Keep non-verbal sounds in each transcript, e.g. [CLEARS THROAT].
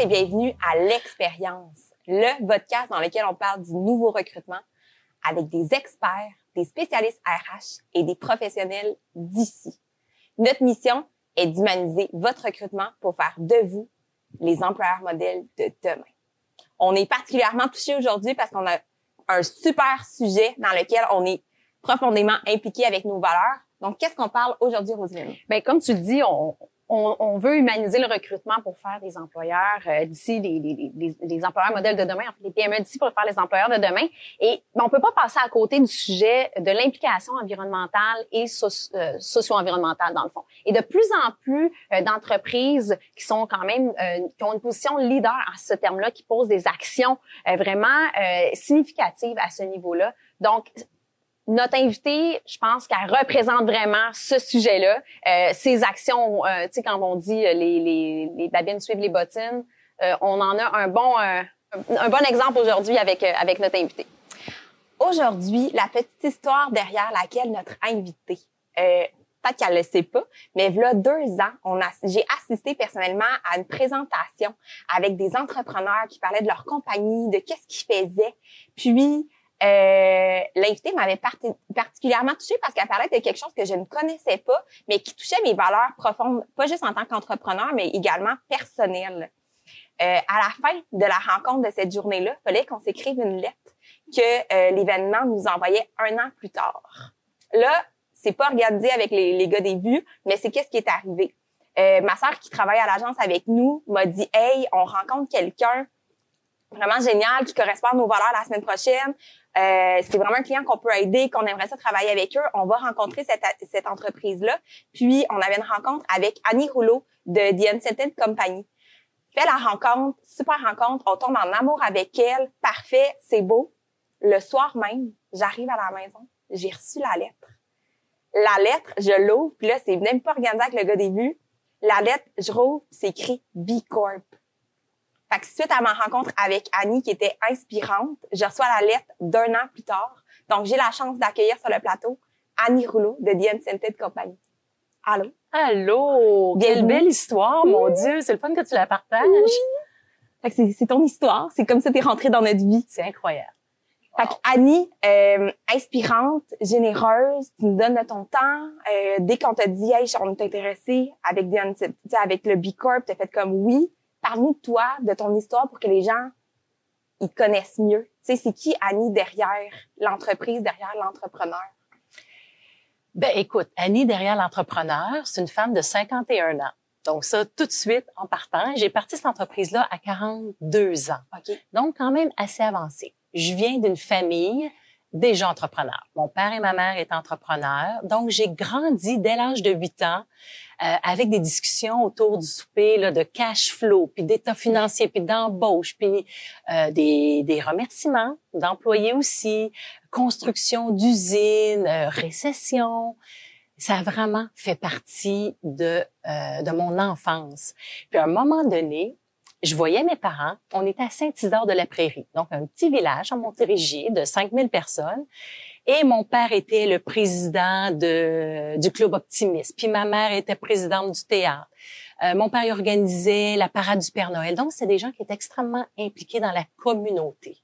Et bienvenue à l'expérience, le podcast dans lequel on parle du nouveau recrutement avec des experts, des spécialistes RH et des professionnels d'ici. Notre mission est d'humaniser votre recrutement pour faire de vous les employeurs modèles de demain. On est particulièrement touché aujourd'hui parce qu'on a un super sujet dans lequel on est profondément impliqué avec nos valeurs. Donc, qu'est-ce qu'on parle aujourd'hui, Roselyne? Bien, comme tu le dis, on, on, on, veut humaniser le recrutement pour faire des employeurs euh, d'ici, les, employeurs modèles de demain, en fait, les PME d'ici pour faire les employeurs de demain. Et ben, on peut pas passer à côté du sujet de l'implication environnementale et euh, socio-environnementale, dans le fond. Et de plus en plus euh, d'entreprises qui sont quand même, euh, qui ont une position leader à ce terme-là, qui posent des actions vraiment significatives à ce niveau-là. Donc, notre invitée, je pense qu'elle représente vraiment ce sujet-là. Euh, ces actions, euh, tu sais, quand on dit euh, les, les, les babines suivent les bottines, euh, on en a un bon, un bon exemple aujourd'hui avec, avec notre invitée. Aujourd'hui, la petite histoire derrière laquelle notre invitée, peut-être qu'elle le sait pas, mais voilà deux ans, on a, j'ai assisté personnellement à une présentation avec des entrepreneurs qui parlaient de leur compagnie, de qu'est-ce qu'ils faisaient. Puis, euh, l'invité m'avait particulièrement touchée parce qu'elle parlait de quelque chose que je ne connaissais pas, mais qui touchait mes valeurs profondes, pas juste en tant qu'entrepreneur, mais également personnelles. Euh, à la fin de la rencontre de cette journée-là, il fallait qu'on s'écrive une lettre que euh, l'événement nous envoyait un an plus tard. Là, c'est pas regardé avec les, les gars des vues, mais c'est qu'est-ce qui est arrivé. Euh, ma sœur qui travaille à l'agence avec nous m'a dit Hey, on rencontre quelqu'un vraiment génial qui correspond à nos valeurs la semaine prochaine. Euh, c'est vraiment un client qu'on peut aider, qu'on aimerait ça travailler avec eux. On va rencontrer cette, cette entreprise-là. Puis, on avait une rencontre avec Annie Rouleau de The Unsettled Company. Fait la rencontre, super rencontre, on tombe en amour avec elle, parfait, c'est beau. Le soir même, j'arrive à la maison, j'ai reçu la lettre. La lettre, je l'ouvre, puis là, c'est même pas organisé avec le gars début. La lettre, je rouvre, c'est écrit B Corp. Fait que suite à ma rencontre avec Annie, qui était inspirante, je reçois la lettre d'un an plus tard. Donc, j'ai la chance d'accueillir sur le plateau Annie Rouleau de The Unscented Company. Allô? Allô! Quelle belle histoire, mon Dieu! C'est le fun que tu la partages. Fait que c'est ton histoire. C'est comme ça que t'es rentrée dans notre vie. C'est incroyable. Fait que Annie, euh, inspirante, généreuse, tu nous donnes de ton temps. Euh, dès qu'on t'a dit, hey, on est intéressé avec, avec le B Corp, t'as fait comme oui parle-nous de toi, de ton histoire pour que les gens ils connaissent mieux. Tu sais, c'est qui Annie derrière l'entreprise, derrière l'entrepreneur? Ben écoute, Annie derrière l'entrepreneur, c'est une femme de 51 ans. Donc ça, tout de suite, en partant, j'ai parti cette entreprise-là à 42 ans. Donc quand même assez avancé. Je viens d'une famille déjà entrepreneurs. Mon père et ma mère étaient entrepreneurs. Donc j'ai grandi dès l'âge de 8 ans euh, avec des discussions autour du souper là, de cash flow, puis d'état financier, puis d'embauche, puis euh, des, des remerciements d'employés aussi, construction d'usines, euh, récession. Ça a vraiment fait partie de, de mon enfance. Puis à un moment donné, je voyais mes parents, on était à Saint-Isidore de la Prairie, donc un petit village en Montérégie de 5000 personnes. Et mon père était le président de, du club optimiste. Puis ma mère était présidente du théâtre. Euh, mon père organisait la parade du Père Noël. Donc, c'est des gens qui étaient extrêmement impliqués dans la communauté.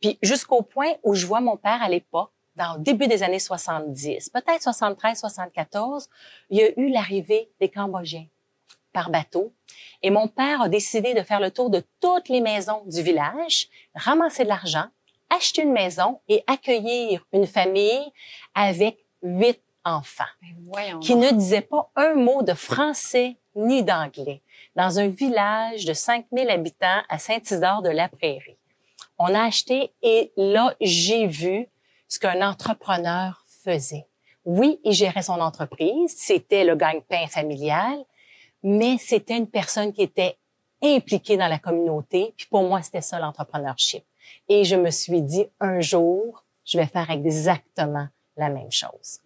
Puis jusqu'au point où je vois mon père à l'époque, dans le début des années 70, peut-être 73, 74, il y a eu l'arrivée des Cambodgiens par bateau. Et mon père a décidé de faire le tour de toutes les maisons du village, ramasser de l'argent, acheter une maison et accueillir une famille avec huit enfants ben, qui ne disaient pas un mot de français ni d'anglais dans un village de 5000 habitants à Saint-Isidore de la Prairie. On a acheté et là, j'ai vu ce qu'un entrepreneur faisait. Oui, il gérait son entreprise, c'était le gagne-pain familial, mais c'était une personne qui était impliquée dans la communauté. Puis pour moi, c'était ça l'entrepreneurship. Et je me suis dit, un jour, je vais faire exactement la même chose.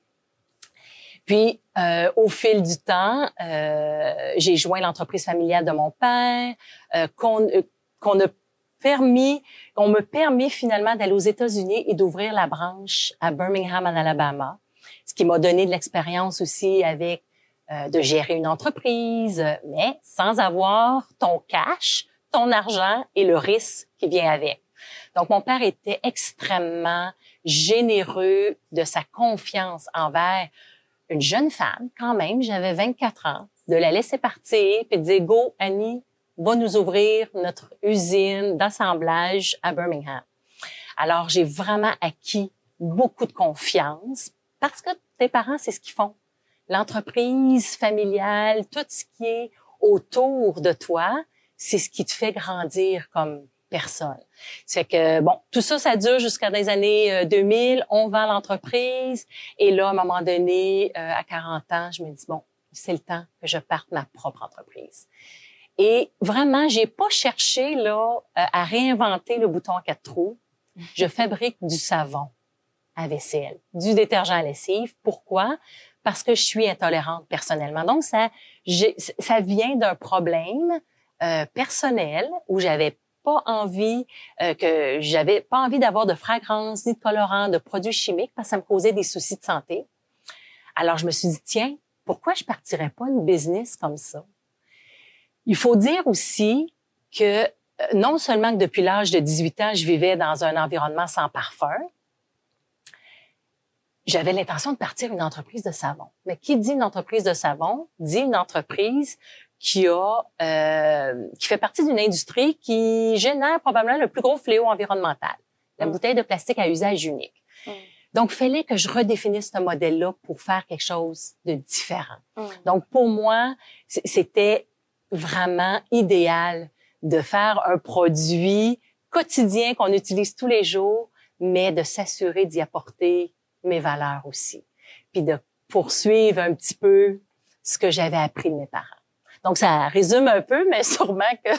Puis, euh, au fil du temps, euh, j'ai joint l'entreprise familiale de mon père, euh, qu'on euh, qu'on a permis, on me permis finalement d'aller aux États-Unis et d'ouvrir la branche à Birmingham, en Alabama, ce qui m'a donné de l'expérience aussi avec euh, de gérer une entreprise, mais sans avoir ton cash, ton argent et le risque qui vient avec. Donc, mon père était extrêmement généreux de sa confiance envers une jeune femme, quand même, j'avais 24 ans, de la laisser partir puis de dire, go, Annie, va nous ouvrir notre usine d'assemblage à Birmingham. Alors, j'ai vraiment acquis beaucoup de confiance parce que tes parents, c'est ce qu'ils font. L'entreprise familiale, tout ce qui est autour de toi, c'est ce qui te fait grandir comme personne. C'est que, bon, tout ça, ça dure jusqu'à des années 2000. Euh, on vend l'entreprise. Et là, à un moment donné, euh, à 40 ans, je me dis, bon, c'est le temps que je parte ma propre entreprise. Et vraiment, j'ai pas cherché là euh, à réinventer le bouton à quatre trous. Je [LAUGHS] fabrique du savon à vaisselle, du détergent à lessive. Pourquoi? Parce que je suis intolérante personnellement. Donc, ça, ça vient d'un problème euh, personnel où j'avais pas envie euh, que j'avais pas envie d'avoir de fragrance ni de colorant, de produits chimiques parce que ça me causait des soucis de santé. Alors je me suis dit tiens, pourquoi je partirais pas une business comme ça? Il faut dire aussi que euh, non seulement que depuis l'âge de 18 ans, je vivais dans un environnement sans parfum, j'avais l'intention de partir une entreprise de savon. Mais qui dit une entreprise de savon dit une entreprise qui a euh, qui fait partie d'une industrie qui génère probablement le plus gros fléau environnemental, la mm. bouteille de plastique à usage unique. Mm. Donc, fallait que je redéfinisse ce modèle-là pour faire quelque chose de différent. Mm. Donc, pour moi, c'était vraiment idéal de faire un produit quotidien qu'on utilise tous les jours, mais de s'assurer d'y apporter mes valeurs aussi, puis de poursuivre un petit peu ce que j'avais appris de mes parents. Donc, ça résume un peu, mais [LAUGHS] sûrement que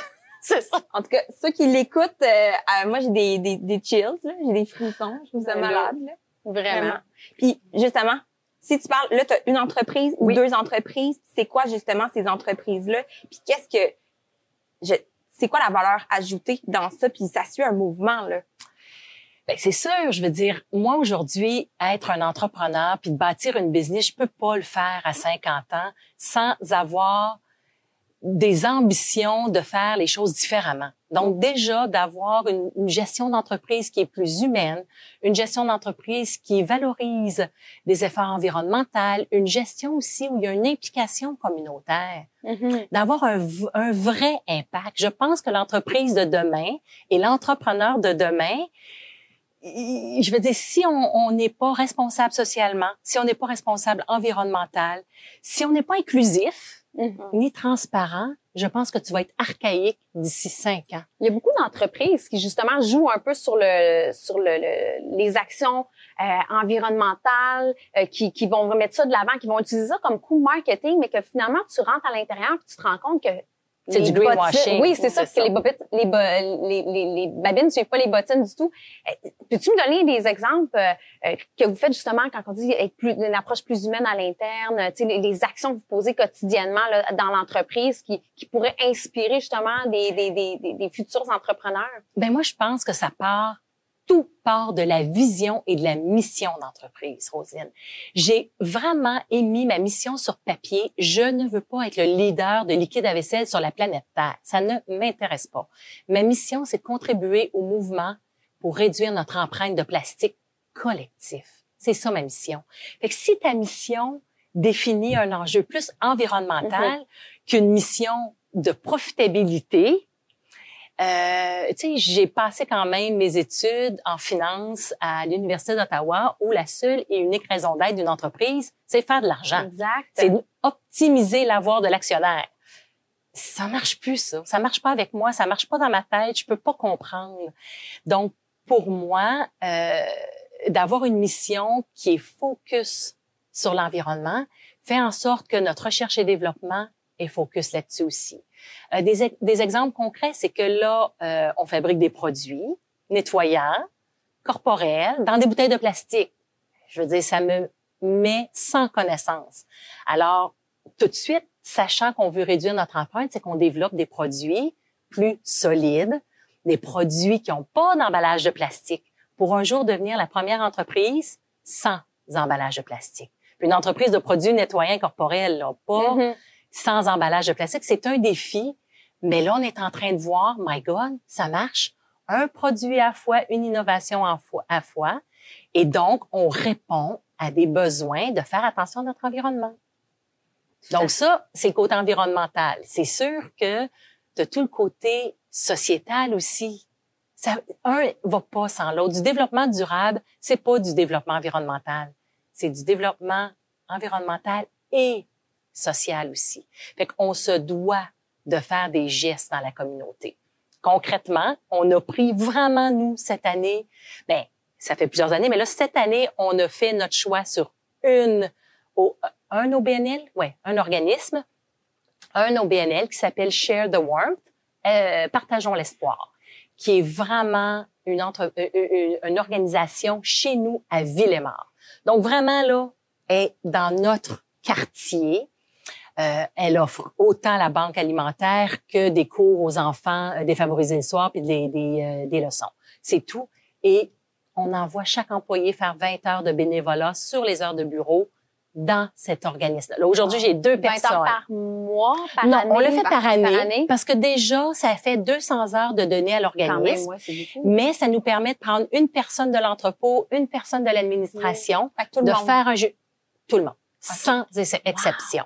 c'est ça. En tout cas, ceux qui l'écoutent, euh, euh, moi, j'ai des, des, des chills, j'ai des frissons, je vous sens malade. Là. Vraiment. Puis, justement, si tu parles, là, tu as une entreprise ou deux entreprises, c'est quoi justement ces entreprises-là? Puis qu'est-ce que... Je, c'est quoi la valeur ajoutée dans ça? Puis ça suit un mouvement, là. Ben, c'est sûr, je veux dire, moi aujourd'hui, être un entrepreneur puis de bâtir une business, je peux pas le faire à 50 ans sans avoir des ambitions de faire les choses différemment. Donc déjà d'avoir une, gestion d'entreprise qui est plus humaine, une gestion d'entreprise qui valorise des efforts environnementaux, une gestion aussi où il y a une implication communautaire, mm-hmm. d'avoir un, un, vrai impact. Je pense que l'entreprise de demain et l'entrepreneur de demain, je veux dire, si on n'est pas responsable socialement, si on n'est pas responsable environnemental, si on n'est pas inclusif, Mm-hmm. ni transparent, je pense que tu vas être archaïque d'ici cinq ans. Il y a beaucoup d'entreprises qui justement jouent un peu sur le sur le, les actions euh, environnementales, euh, qui, qui vont remettre ça de l'avant, qui vont utiliser ça comme coup marketing, mais que finalement tu rentres à l'intérieur et tu te rends compte que c'est du greenwashing. Oui, c'est ça, que les, bottines, les, les, les, les, babines ne suivent pas les bottines du tout. Euh, peux-tu me donner des exemples euh, euh, que vous faites justement quand on dit être plus, une approche plus humaine à l'interne, les, les actions que vous posez quotidiennement là, dans l'entreprise qui, qui pourraient inspirer justement des, des, des, des futurs entrepreneurs? Ben moi, je pense que ça part tout part de la vision et de la mission d'entreprise, Rosine. J'ai vraiment émis ma mission sur papier. Je ne veux pas être le leader de liquide à vaisselle sur la planète Terre. Ça ne m'intéresse pas. Ma mission, c'est de contribuer au mouvement pour réduire notre empreinte de plastique collectif. C'est ça ma mission. Fait que si ta mission définit un enjeu plus environnemental mm-hmm. qu'une mission de profitabilité, euh, tu sais, j'ai passé quand même mes études en finance à l'Université d'Ottawa où la seule et unique raison d'être d'une entreprise, c'est faire de l'argent. Exact. C'est optimiser l'avoir de l'actionnaire. Ça marche plus, ça. Ça marche pas avec moi. Ça marche pas dans ma tête. Je peux pas comprendre. Donc, pour moi, euh, d'avoir une mission qui est focus sur l'environnement fait en sorte que notre recherche et développement est focus là-dessus aussi. Euh, des, des, exemples concrets, c'est que là, euh, on fabrique des produits nettoyants, corporels, dans des bouteilles de plastique. Je veux dire, ça me met sans connaissance. Alors, tout de suite, sachant qu'on veut réduire notre empreinte, c'est qu'on développe des produits plus solides, des produits qui n'ont pas d'emballage de plastique, pour un jour devenir la première entreprise sans emballage de plastique. Une entreprise de produits nettoyants corporels, là, pas mm-hmm sans emballage de plastique. C'est un défi, Mais là, on est en train de voir, my God, ça marche. Un produit à fois, une innovation à fois, à fois. Et donc, on répond à des besoins de faire attention à notre environnement. Donc ça, c'est le côté environnemental. C'est sûr que de tout le côté sociétal aussi. Ça, un va pas sans l'autre. Du développement durable, c'est pas du développement environnemental. C'est du développement environnemental et social aussi. Fait qu'on se doit de faire des gestes dans la communauté. Concrètement, on a pris vraiment, nous, cette année, ben, ça fait plusieurs années, mais là, cette année, on a fait notre choix sur une, un OBNL, ouais, un organisme, un OBNL qui s'appelle Share the Warmth, euh, Partageons l'espoir, qui est vraiment une, entre, euh, euh, une, organisation chez nous à Villemort. Donc vraiment là, est dans notre quartier. Euh, elle offre autant la banque alimentaire que des cours aux enfants défavorisés le soir puis des, des, des leçons. C'est tout. Et on envoie chaque employé faire 20 heures de bénévolat sur les heures de bureau dans cet organisme. Là, aujourd'hui, j'ai deux 20 personnes. Heures par mois, par non, année? on le fait par, année, parce que déjà, ça fait 200 heures de données à l'organisme. mais ça nous permet de prendre une personne de l'entrepôt, une personne de l'administration, de faire un jeu. Tout le monde, sans exception.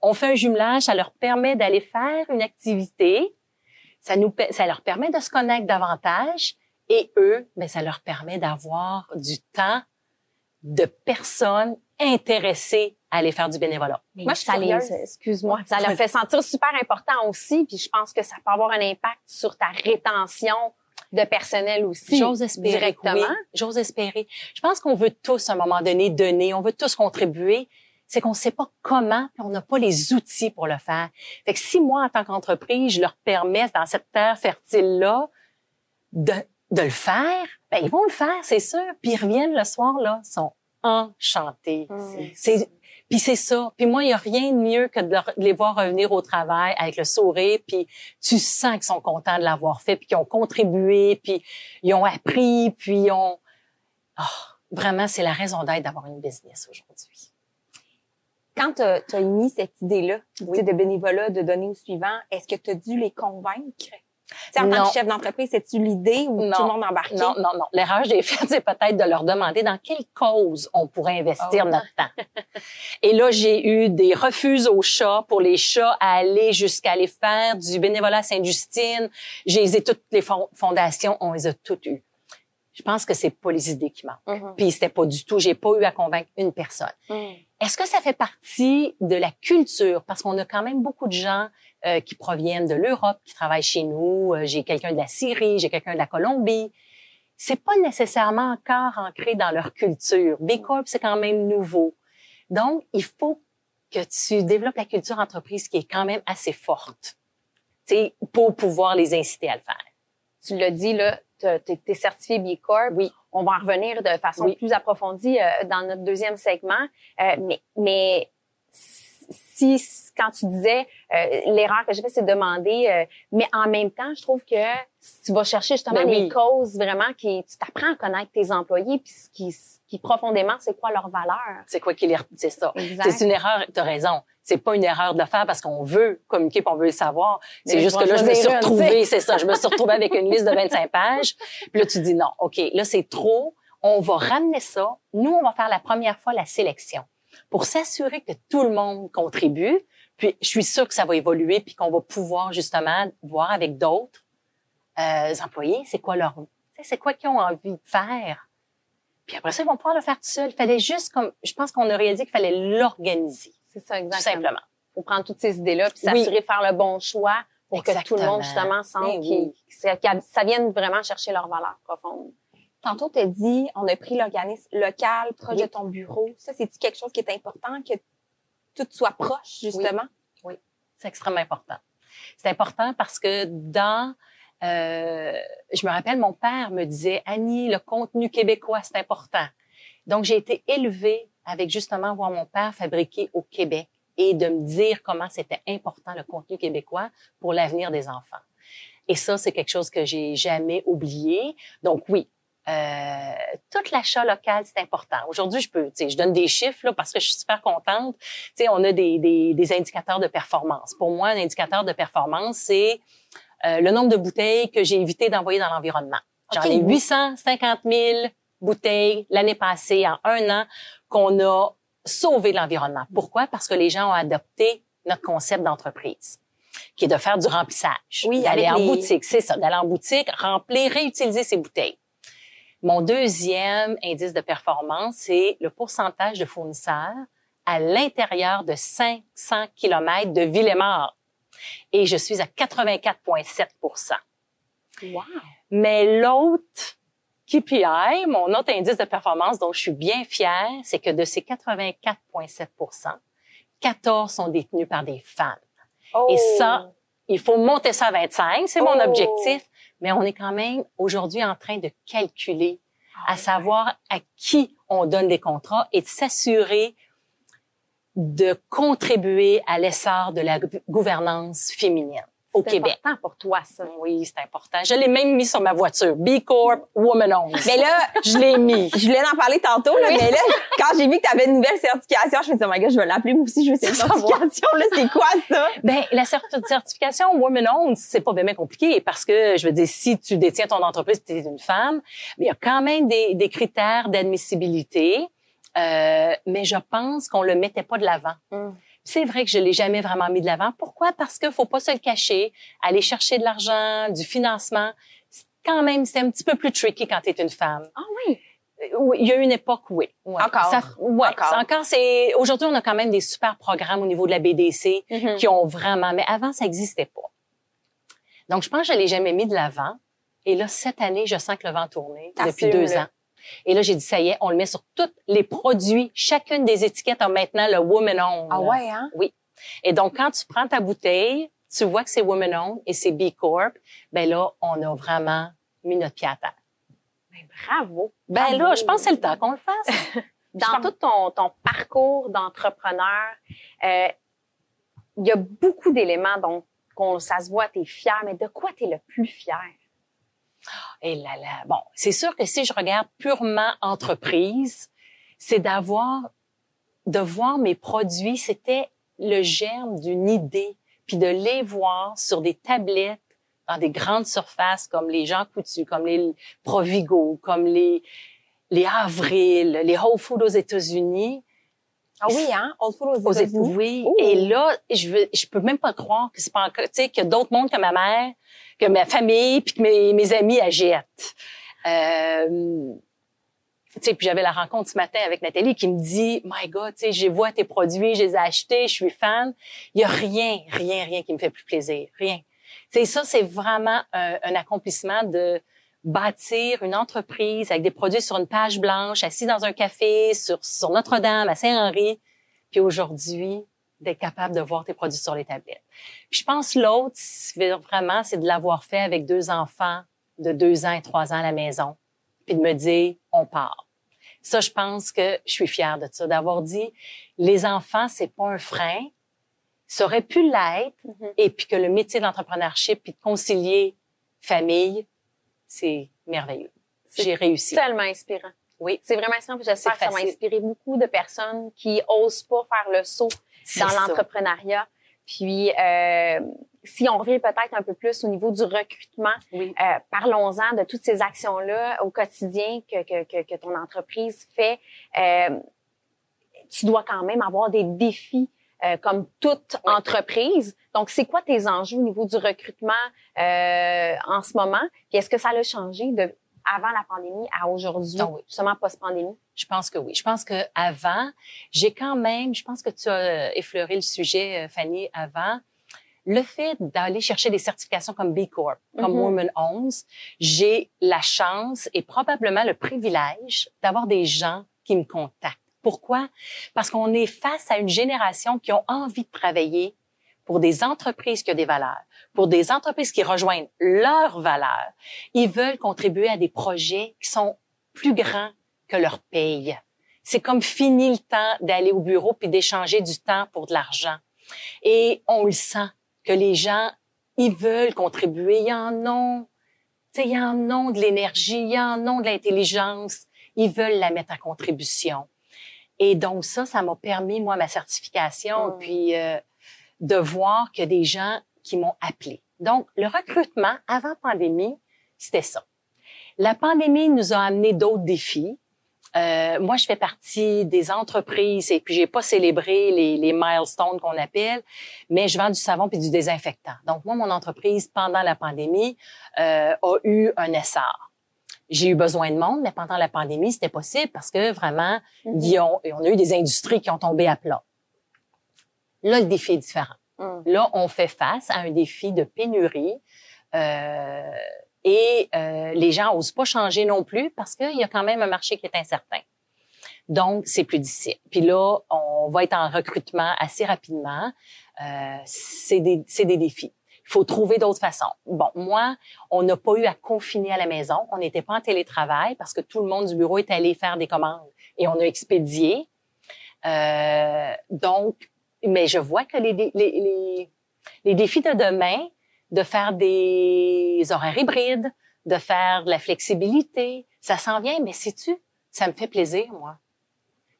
On fait un jumelage, ça leur permet d'aller faire une activité. Ça nous, ça leur permet de se connaître davantage. Et eux, ben, ça leur permet d'avoir du temps de personnes intéressées à aller faire du bénévolat. Moi, je suis excuse-moi, ça leur fait sentir super important aussi, puis je pense que ça peut avoir un impact sur ta rétention de personnel aussi. J'ose espérer. Directement. J'ose espérer. Je pense qu'on veut tous, à un moment donné, donner, on veut tous contribuer. C'est qu'on ne sait pas comment, puis on n'a pas les outils pour le faire. Fait que si moi, en tant qu'entreprise, je leur permets, dans cette terre fertile-là, de, de le faire, ben, ils vont le faire, c'est sûr. Puis ils reviennent le soir, là, sont enchantés. Mmh. C'est, puis c'est ça. Puis moi, il y a rien de mieux que de les voir revenir au travail avec le sourire, puis tu sens qu'ils sont contents de l'avoir fait, puis qu'ils ont contribué, puis ils ont appris, puis ils ont... Oh, vraiment, c'est la raison d'être d'avoir une business aujourd'hui. Quand tu as, émis cette idée-là de bénévolat, de donner au suivant, est-ce que tu as dû les convaincre? En tant que chef d'entreprise, c'est-tu l'idée ou tout le monde embarqué? Non, non, non. L'erreur que j'ai faite, [LAUGHS] c'est peut-être de leur demander dans quelle cause on pourrait investir oh. notre temps. Et là, j'ai eu des refus aux chats pour les chats à aller jusqu'à aller faire du bénévolat à Sainte-Justine. J'ai toutes les fondations, on les a toutes eues. Je pense que c'est pas les idées qui manquent. Mm-hmm. Puis c'était pas du tout, j'ai pas eu à convaincre une personne. Mm. Est-ce que ça fait partie de la culture? Parce qu'on a quand même beaucoup de gens euh, qui proviennent de l'Europe, qui travaillent chez nous. Euh, j'ai quelqu'un de la Syrie, j'ai quelqu'un de la Colombie. C'est pas nécessairement encore ancré dans leur culture. B Corp, c'est quand même nouveau. Donc, il faut que tu développes la culture entreprise qui est quand même assez forte, pour pouvoir les inciter à le faire. Tu l'as dit, là, tu es, certifié B Corp. Oui. On va en revenir de façon plus approfondie euh, dans notre deuxième segment. mais, mais si quand tu disais euh, l'erreur que j'ai fait, c'est de demander, euh, mais en même temps, je trouve que tu vas chercher justement ben les causes vraiment qui, tu t'apprends à connaître tes employés puis qui, qui profondément, c'est quoi leur valeur. C'est quoi qui les, c'est ça. C'est une erreur. T'as raison. C'est pas une erreur de le faire parce qu'on veut communiquer, on veut le savoir. C'est juste que là, je me suis retrouvée, c'est ça, je me suis retrouvée avec une liste de 25 [LAUGHS] pages. Puis là, tu dis non, ok, là c'est trop. On va ramener ça. Nous, on va faire la première fois la sélection pour s'assurer que tout le monde contribue. Puis je suis sûre que ça va évoluer puis qu'on va pouvoir justement voir avec d'autres euh, employés c'est quoi leur c'est quoi qu'ils ont envie de faire. Puis après ça ils vont pouvoir le faire tout seul. Il fallait juste comme je pense qu'on aurait dit qu'il fallait l'organiser. C'est ça exactement. Tout simplement. Pour prendre toutes ces idées là puis s'assurer de faire le bon choix pour que tout le monde justement sente que ça vienne vraiment chercher leur valeur profonde. Tantôt, tu as dit, on a pris l'organisme local, proche de ton bureau. Ça, c'est-tu quelque chose qui est important, que tout soit proche, justement? Oui, c'est extrêmement important. C'est important parce que dans... Euh, je me rappelle, mon père me disait, Annie, le contenu québécois, c'est important. Donc, j'ai été élevée avec justement voir mon père fabriquer au Québec et de me dire comment c'était important le contenu québécois pour l'avenir des enfants. Et ça, c'est quelque chose que j'ai jamais oublié. Donc oui, Euh, tout l'achat local, c'est important. Aujourd'hui, je peux, je donne des chiffres là, parce que je suis super contente. sais, on a des, des, des, indicateurs de performance. Pour moi, un indicateur de performance, c'est euh, le nombre de bouteilles que j'ai évité d'envoyer dans l'environnement. J'en ai 850 000 bouteilles l'année passée, en un an, qu'on a sauvé l'environnement. Pourquoi? Parce que les gens ont adopté notre concept d'entreprise qui est de faire du remplissage. Oui, d'aller en boutique, c'est ça, d'aller en boutique, remplir, réutiliser ses bouteilles. Mon deuxième indice de performance, c'est le pourcentage de fournisseurs à l'intérieur de 500 km de Villemort. Et je suis à 84,7% Wow! Mais l'autre KPI, mon autre indice de performance dont je suis bien fière, c'est que de ces 84,7% 14 sont détenus par des femmes. Et ça, oh! il faut monter ça à 25, c'est mon oh! objectif mais on est quand même aujourd'hui en train de calculer, à savoir à qui on donne des contrats et de s'assurer de contribuer à l'essor de la gouvernance féminine au Québec. C'est important pour toi, ça. Oui, c'est important. Je l'ai même mis sur ma voiture. B Corp, Woman Owned. Mais là, je l'ai mis. Je voulais en parler tantôt, là, mais là, quand j'ai vu que tu avais une nouvelle certification, je me suis dit, oh my God, je vais l'appeler moi aussi, je veux cette certification. Là, c'est quoi ça? Ben, la certification Woman Owned, c'est pas bien compliqué parce que, je veux dire, si tu détiens ton entreprise, tu es une femme, mais il y a quand même des, des critères d'admissibilité. Euh, mais je pense qu'on le mettait pas de l'avant. Hum. C'est vrai que je l'ai jamais vraiment mis de l'avant. Pourquoi? Parce qu'il faut pas se le cacher. Aller chercher de l'argent, du financement, quand même, c'est un petit peu plus tricky quand tu es une femme. Ah oui? Euh, oui, il y a une époque, oui. Encore. Ça, ouais, encore. encore c'est aujourd'hui on a quand même des super programmes au niveau de la BDC mm-hmm. qui ont vraiment mais avant ça n'existait pas. Donc je pense que je l'ai jamais mis de l'avant et là cette année je sens que le vent tournait depuis deux ans. Et là, j'ai dit, ça y est, on le met sur tous les produits. Chacune des étiquettes a maintenant le Woman On. Ah ouais, hein? Oui. Et donc, quand tu prends ta bouteille, tu vois que c'est Woman On et c'est B Corp, ben là, on a vraiment mis notre pied à terre. Ben, bravo. Ben là, je pense que c'est le temps qu'on le fasse. [LAUGHS] Dans tout ton, ton parcours d'entrepreneur, euh, il y a beaucoup d'éléments dont ça se voit, tu es fier, mais de quoi tu es le plus fier? Et là là, bon, c'est sûr que si je regarde purement entreprise, c'est d'avoir, de voir mes produits, c'était le germe d'une idée, puis de les voir sur des tablettes dans des grandes surfaces comme les Jean Coutu, comme les Provigo, comme les les Avril, les Whole Foods aux États-Unis. Ah oui, hein? Whole Foods aux États-Unis. oui. Et là, je veux, je peux même pas croire que c'est pas encore, tu sais, qu'il y a d'autres mondes que ma mère que ma famille puis que mes, mes amis achètent. Euh, tu sais, puis j'avais la rencontre ce matin avec Nathalie qui me dit, My God, tu sais, je vois tes produits, je les ai achetés, je suis fan. Il y a rien, rien, rien qui me fait plus plaisir, rien. Tu sais, ça, c'est vraiment un, un, accomplissement de bâtir une entreprise avec des produits sur une page blanche, assis dans un café, sur, sur Notre-Dame, à Saint-Henri. Puis aujourd'hui, d'être capable de voir tes produits sur les tablettes. Puis je pense l'autre, vraiment, c'est de l'avoir fait avec deux enfants de deux ans et trois ans à la maison, puis de me dire, on part. Ça, je pense que je suis fière de ça, d'avoir dit, les enfants, c'est pas un frein, ça aurait pu l'être, mm-hmm. et puis que le métier d'entrepreneurship, puis de concilier famille, c'est merveilleux. J'ai réussi. tellement inspirant. Oui. C'est vraiment inspirant. J'espère que ça m'a inspiré beaucoup de personnes qui osent pas faire le saut dans l'entrepreneuriat. Puis, euh, si on revient peut-être un peu plus au niveau du recrutement, euh, parlons-en de toutes ces actions-là au quotidien que, que, que, ton entreprise fait. Euh, tu dois quand même avoir des défis euh, comme toute entreprise. Donc, c'est quoi tes enjeux au niveau du recrutement euh, en ce moment? Puis, est-ce que ça a changé de avant la pandémie à aujourd'hui, ah justement post-pandémie? Je pense que oui. Je pense que avant, j'ai quand même, je pense que tu as effleuré le sujet, euh, Fanny, avant. Le fait d'aller chercher des certifications comme B Corp, comme mm-hmm. Women Owns, j'ai la chance et probablement le privilège d'avoir des gens qui me contactent. Pourquoi? Parce qu'on est face à une génération qui ont envie de travailler pour des entreprises qui ont des valeurs, pour des entreprises qui rejoignent leurs valeurs. Ils veulent contribuer à des projets qui sont plus grands que leur paye. C'est comme fini le temps d'aller au bureau puis d'échanger du temps pour de l'argent. Et on le sent que les gens, ils veulent contribuer, ils en ont ils en ont de l'énergie, ils en ont de l'intelligence, ils veulent la mettre à contribution. Et donc ça, ça m'a permis, moi, ma certification, Mm. puis euh, de voir que des gens qui m'ont appelé. Donc, le recrutement avant pandémie, c'était ça. La pandémie nous a amené d'autres défis. Euh, moi, je fais partie des entreprises et puis j'ai pas célébré les, les milestones qu'on appelle, mais je vends du savon puis du désinfectant. Donc moi, mon entreprise pendant la pandémie euh, a eu un essor. J'ai eu besoin de monde, mais pendant la pandémie, c'était possible parce que vraiment, Mm-hmm. ils ont, on a eu des industries qui ont tombé à plat. Là, le défi est différent. Mm. Là, on fait face à un défi de pénurie. Euh, et euh, les gens osent pas changer non plus parce qu'il y a quand même un marché qui est incertain. Donc, c'est plus difficile. Puis là, on va être en recrutement assez rapidement. Euh, c'est des, c'est des défis. Il faut trouver d'autres façons. Bon, moi, on n'a pas eu à confiner à la maison. On n'était pas en télétravail parce que tout le monde du bureau est allé faire des commandes et on a expédié. Euh, donc, mais je vois que les, les, les, les défis de demain, de faire des horaires hybrides, de faire de la flexibilité, ça s'en vient, mais sais-tu, ça me fait plaisir, moi.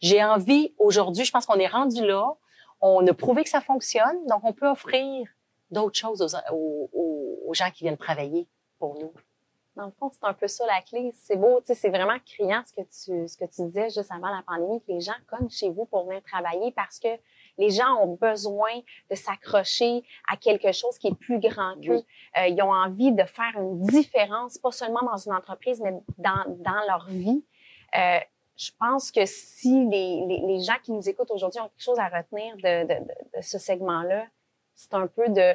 J'ai envie, aujourd'hui, je pense qu'on est rendu là, on a prouvé que ça fonctionne, donc on peut offrir d'autres choses aux, aux, aux gens qui viennent travailler pour nous. Dans le fond, c'est un peu ça la clé. C'est beau, tu sais, c'est vraiment criant ce que tu, ce que tu disais juste avant la pandémie, que les gens cognent chez vous pour venir travailler parce que les gens ont besoin de s'accrocher à quelque chose qui est plus grand qu'eux. Euh, ils ont envie de faire une différence, pas seulement dans une entreprise, mais dans, dans leur vie. Euh, je pense que si les, les, les, gens qui nous écoutent aujourd'hui ont quelque chose à retenir de, de, de, de ce segment-là, c'est un peu de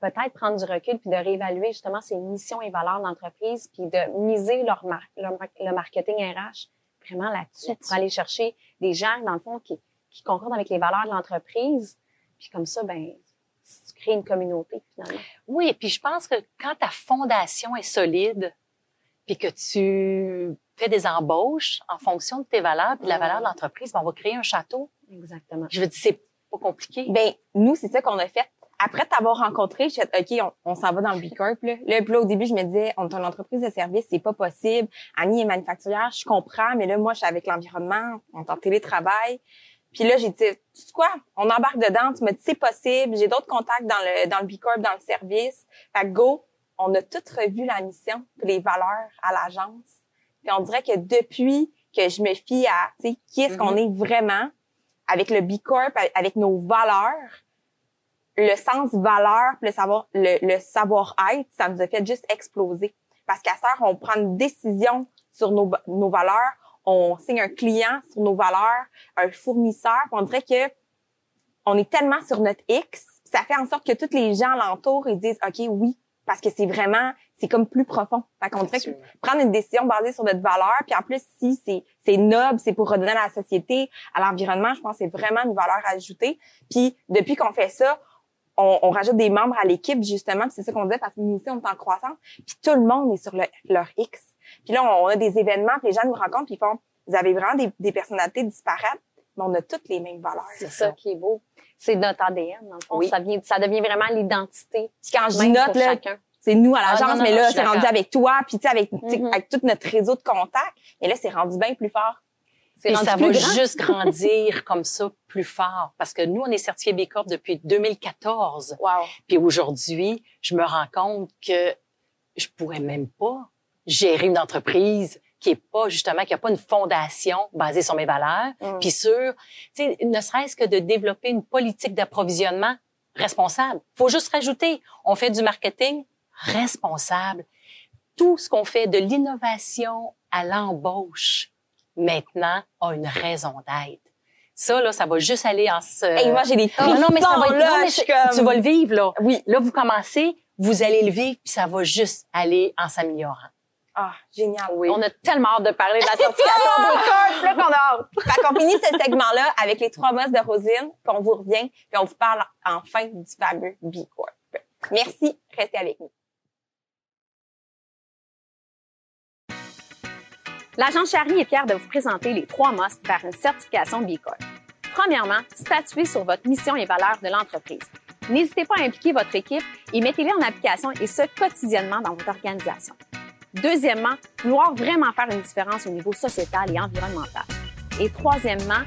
peut-être prendre du recul puis de réévaluer justement ses missions et valeurs d'entreprise puis de miser leur, mar leur le marketing RH vraiment là-dessus pour aller chercher des gens, dans le fond, qui, qui concordent avec les valeurs de l'entreprise. Puis comme ça, ben tu crées une communauté finalement. Oui, puis je pense que quand ta fondation est solide, puis que tu fais des embauches en fonction de tes valeurs puis de la valeur de l'entreprise, ben on va créer un château. Exactement. Je veux dire, c'est pas compliqué. Ben nous, c'est ça qu'on a fait. Après t'avoir rencontré, je suis OK, on, on s'en va dans le B Corp. Là. Là, puis là, au début, je me disais, on est une entreprise de service, c'est pas possible. Annie est manufacturière, je comprends, mais là, moi, je suis avec l'environnement, on est en télétravail. Puis là, j'ai dit, tu sais quoi, on embarque dedans, tu me dis c'est possible, j'ai d'autres contacts dans le dans le B Corp, dans le service. Fait que go, on a toutes revu la mission, les valeurs à l'agence. Puis on dirait que depuis que je me fie à, tu sais, qui est-ce qu'on est vraiment avec le B Corp, avec nos valeurs, le sens valeur, le savoir, le, le savoir-être, ça nous a fait juste exploser. Parce qu'à ça, on prend une décision sur nos, nos valeurs, on signe un client sur nos valeurs, un fournisseur, on dirait que on est tellement sur notre X, ça fait en sorte que tous les gens alentour ils disent OK, oui, parce que c'est vraiment c'est comme plus profond. Fait qu'on dirait que prendre une décision basée sur notre valeur, puis en plus si c'est c'est noble, c'est pour redonner à la société, à l'environnement, je pense que c'est vraiment une valeur ajoutée. Puis depuis qu'on fait ça, on, on, rajoute des membres à l'équipe justement, c'est ça qu'on disait parce que nous aussi on est en croissance, puis tout le monde est sur le, leur X. Puis là on, a des événements, puis les gens nous rencontrent, puis ils font vous avez vraiment des, des personnalités disparates, mais on a toutes les mêmes valeurs. C'est ça. ça qui est beau. C'est notre ADN dans le fond, oui. ça vient ça devient vraiment l'identité. Quand je dis notre là, c'est nous à l'agence, ah, mais là c'est rendu avec toi, puis tu sais avec, mm -hmm. avec tout notre réseau de contacts, et là c'est rendu bien plus fort. Et ça va juste grandir [LAUGHS] comme ça plus fort. Parce que nous, on est certifié B Corp depuis 2014. Wow. Puis aujourd'hui, je me rends compte que je pourrais même pas gérer une entreprise qui est pas justement qui a pas une fondation basée sur mes valeurs, mm. puis sur, tu sais, ne serait-ce que de développer une politique d'approvisionnement responsable. Faut juste rajouter, on fait du marketing responsable. Tout ce qu'on fait de l'innovation à l'embauche maintenant a une raison d'être. Ça, là, ça va juste aller en se... Hey, moi, j'ai des oh, non, mais ça va être, là, non, mais comme... tu vas le vivre, là. Oui. Là, vous commencez, vous allez le vivre, puis ça va juste aller en s'améliorant. Ah, génial. Oui. On a tellement hâte de parler de la certification des là qu'on a hâte. Fait qu'on finit ce segment-là avec les trois bosses de Rosine, puis on vous revient, puis on vous parle enfin du fameux B Corp. Merci, restez avec nous. L'agence Charlie est fière de vous présenter les trois musts vers une certification B Corp. Premièrement, statuez sur votre mission et valeurs de l'entreprise. N'hésitez pas à impliquer votre équipe et mettez-les en application et ce quotidiennement dans votre organisation. Deuxièmement, vouloir vraiment faire une différence au niveau sociétal et environnemental. Et troisièmement,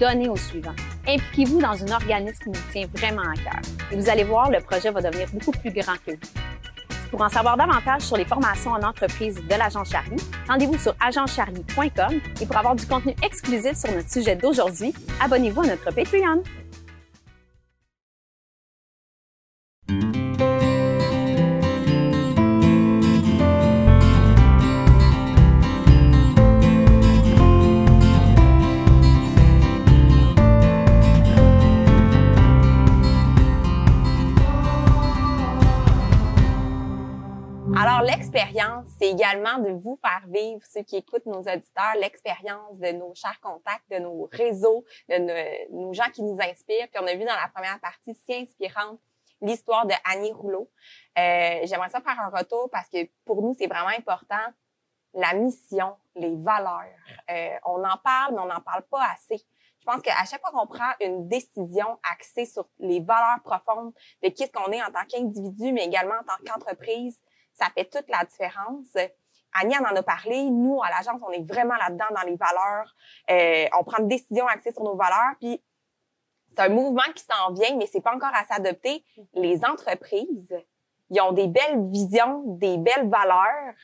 donner au suivant. Impliquez-vous dans un organisme qui vous tient vraiment à cœur. Et vous allez voir, le projet va devenir beaucoup plus grand que vous. Pour en savoir davantage sur les formations en entreprise de l'Agence Charlie, rendez-vous sur agencecharlie.com et pour avoir du contenu exclusif sur notre sujet d'aujourd'hui, abonnez-vous à notre Patreon. C'est également de vous faire vivre, ceux qui écoutent nos auditeurs, l'expérience de nos chers contacts, de nos réseaux, de nos, gens qui nous inspirent. Puis on a vu dans la première partie si inspirante l'histoire de Annie Rouleau. Euh, J'aimerais ça faire un retour parce que pour nous, c'est vraiment important la mission, les valeurs. Euh, on en parle, mais on n'en parle pas assez. Je pense qu'à chaque fois qu'on prend une décision axée sur les valeurs profondes de qui ce qu'on est en tant qu'individu, mais également en tant qu'entreprise, ça fait toute la différence. Annie en a parlé. Nous, à l'agence, on est vraiment là-dedans dans les valeurs. Euh, on prend des décisions axées sur nos valeurs. Puis, c'est un mouvement qui s'en vient, mais c'est pas encore à s'adopter. Les entreprises, ils ont des belles visions, des belles valeurs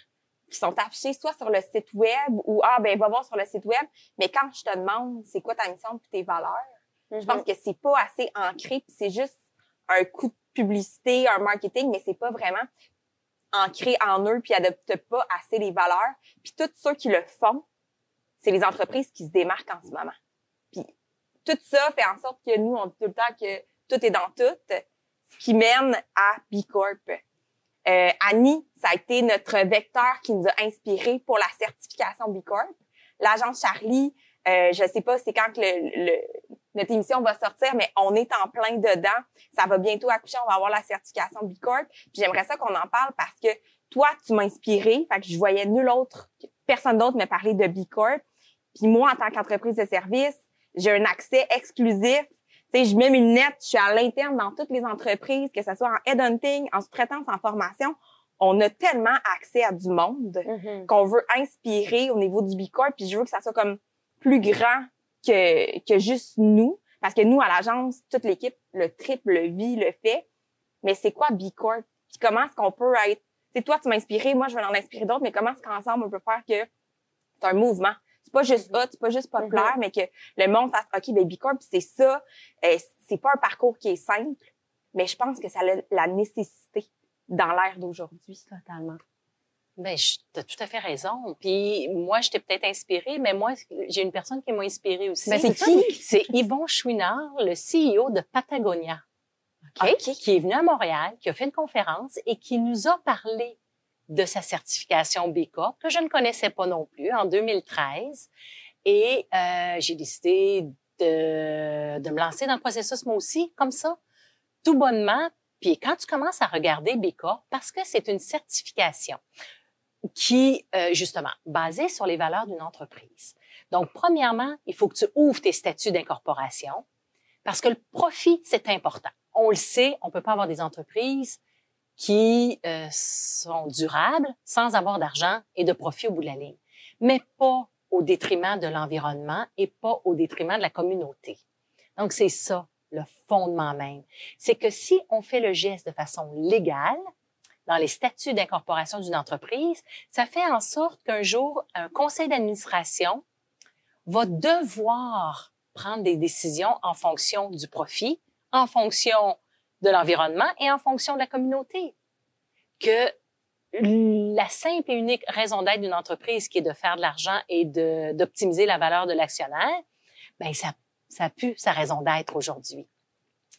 qui sont affichées soit sur le site web ou ah ben va voir sur le site web. Mais quand je te demande c'est quoi ta mission et tes valeurs, je pense mm-hmm. que c'est pas assez ancré. C'est juste un coup de publicité, un marketing, mais c'est pas vraiment ancrés en eux puis adoptent pas assez les valeurs. Puis tous ceux qui le font, c'est les entreprises qui se démarquent en ce moment. Puis tout ça fait en sorte que nous, on dit tout le temps que tout est dans tout, ce qui mène à B Corp. Euh, Annie, ça a été notre vecteur qui nous a inspiré pour la certification B Corp. L'agence Charlie, euh, je sais pas c'est quand que le, le, notre émission va sortir, mais on est en plein dedans. Ça va bientôt accoucher, on va avoir la certification B Corp. J'aimerais ça qu'on en parle parce que toi, tu m'as inspiré. Fait que je voyais nul autre, personne d'autre me parler de B Corp. Puis moi, en tant qu'entreprise de service, j'ai un accès exclusif. Tu sais, je mets mes lunettes, je suis à l'interne dans toutes les entreprises, que ce soit en headhunting, en sous-traitance, en formation. On a tellement accès à du monde mm-hmm. qu'on veut inspirer au niveau du B Corp. Puis je veux que ça soit comme plus grand que, que juste nous. Parce que nous, à l'agence, toute l'équipe, le triple le vit, le fait. Mais c'est quoi B Corp? Puis comment est-ce qu'on peut être... C'est toi, tu m'as inspiré, moi, je vais en inspirer d'autres, mais comment est-ce qu'ensemble, on peut faire que c'est un mouvement? C'est pas juste hot, c'est pas juste populaire, mm-hmm. mais que le monde fasse, OK, ben B Corp, c'est ça. Euh, c'est pas un parcours qui est simple, mais je pense que ça a la nécessité dans l'ère d'aujourd'hui. Totalement. Ben, tu as tout à fait raison. Puis moi, j'étais peut-être inspirée, mais moi, j'ai une personne qui m'a inspirée aussi. Ben, c'est qui? C'est Yvon Chouinard, le CEO de Patagonia, qui est venu à Montréal, qui a fait une conférence et qui nous a parlé de sa certification B Corp, que je ne connaissais pas non plus, en 2013. Et euh, j'ai décidé de, de me lancer dans le processus, moi aussi, comme ça, tout bonnement. Puis quand tu commences à regarder B Corp, parce que c'est une certification, qui, euh, justement, basé sur les valeurs d'une entreprise. Donc, premièrement, il faut que tu ouvres tes statuts d'incorporation parce que le profit, c'est important. On le sait, on peut pas avoir des entreprises qui euh, sont durables sans avoir d'argent et de profit au bout de la ligne, mais pas au détriment de l'environnement et pas au détriment de la communauté. Donc, c'est ça le fondement même. C'est que si on fait le geste de façon légale, dans les statuts d'incorporation d'une entreprise, ça fait en sorte qu'un jour, un conseil d'administration va devoir prendre des décisions en fonction du profit, en fonction de l'environnement et en fonction de la communauté. Que la simple et unique raison d'être d'une entreprise qui est de faire de l'argent et d'optimiser la valeur de l'actionnaire, ben ça, ça pue sa raison d'être aujourd'hui.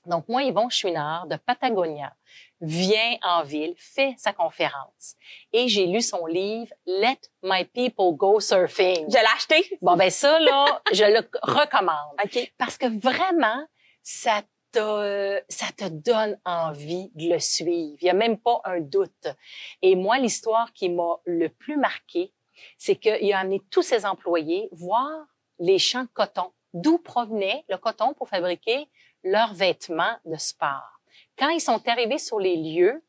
Donc, moi, Yvon Chouinard de Patagonia vient en ville, fait sa conférence. Et j'ai lu son livre Let My People Go Surfing. Je l'ai acheté. Bon, ben ça, là, je le recommande. [LAUGHS] OK. Parce que vraiment, ça te, ça te donne envie de le suivre. Il y a même pas un doute. Et moi, l'histoire qui m'a le plus marqué, c'est qu'il a amené tous ses employés voir les champs de coton, d'où provenait le coton pour fabriquer leurs vêtements de sport. Quand ils sont arrivés sur les lieux,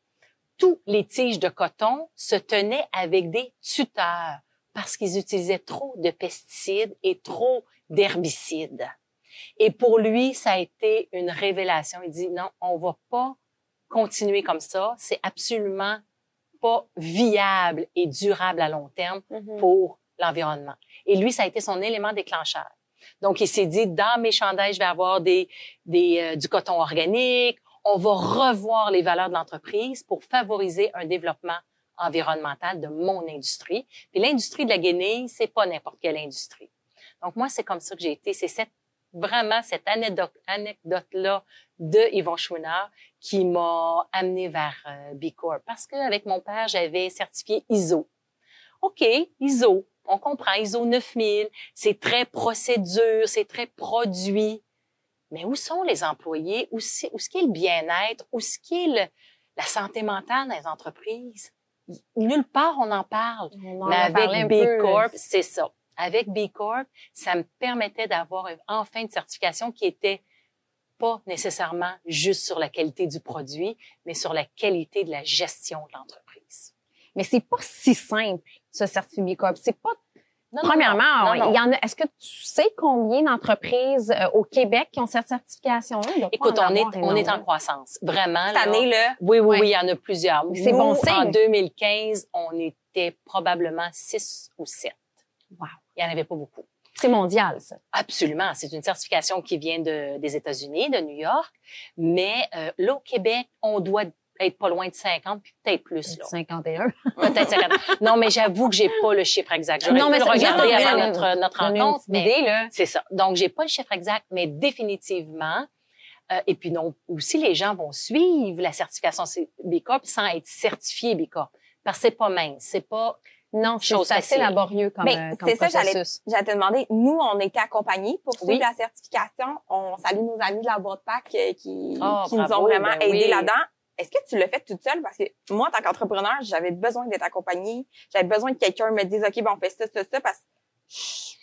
tous les tiges de coton se tenaient avec des tuteurs parce qu'ils utilisaient trop de pesticides et trop d'herbicides. Et pour lui, ça a été une révélation. Il dit non, on va pas continuer comme ça. C'est absolument pas viable et durable à long terme Mhm. pour l'environnement. Et lui, ça a été son élément déclencheur. Donc, il s'est dit, dans mes chandails, je vais avoir des, des, euh, du coton organique. On va revoir les valeurs de l'entreprise pour favoriser un développement environnemental de mon industrie. Puis l'industrie de la guenille, c'est pas n'importe quelle industrie. Donc, moi, c'est comme ça que j'ai été. C'est cette, vraiment cette anecdote, anecdote-là de Yvon Chouinard qui m'a amené vers euh, B. Parce qu'avec mon père, j'avais certifié ISO. OK, ISO, on comprend, ISO 9000, c'est très procédure, c'est très produit. Mais où sont les employés? Où, est-ce qu'est le bien-être? Où est-ce qu'est le- la santé mentale dans les entreprises? Nulle part on en parle. On en Mais avec B. Corp, c'est ça. Avec B Corp, ça me permettait d'avoir enfin une certification qui était pas nécessairement juste sur la qualité du produit, mais sur la qualité de la gestion de l'entreprise. Mais c'est pas si simple, ce certificat B Corp. C'est pas Non, Premièrement, non, non. il y en a. Est-ce que tu sais combien d'entreprises euh, au Québec qui ont cette certification-là Écoute, on est, avoir on est en croissance. Vraiment. Cette là. année-là, Oui, oui, Ouais. oui, il y en a plusieurs. C'est bon signe. En 2015, on était probablement six ou sept. Wow. Il n'y en avait pas beaucoup. C'est mondial, ça. Absolument. C'est une certification qui vient de, des États-Unis, de New York. Mais euh, là, au Québec, on doit être pas loin de 50, puis peut-être plus. Là. 51. Peut-être 50. Non, mais j'avoue que j'ai pas le chiffre exact. J'aurais Non, pu mais le ça- regarder avant notre, notre rencontre. une Mais petite idée, là. c'est ça. Donc, j'ai pas le chiffre exact, mais définitivement. euh, et puis non, aussi les gens vont suivre la certification B Corp sans être certifiés B Corp. Parce que c'est pas mince, c'est pas Non, c'est assez laborieux comme, Mais euh, comme c'est ça, j'allais- j'allais te demander, nous, on était accompagnés pour suivre Oui. la certification. On salue nos amis de la boîte pack euh, qui, Oh, qui nous ont vraiment ben aidés oui. là-dedans. Est-ce que tu l'as fait toute seule? Parce que moi, en tant qu'entrepreneur, j'avais besoin d'être accompagnée. J'avais besoin que quelqu'un me dise, OK, ben, on fait ça, ça, ça, parce que je-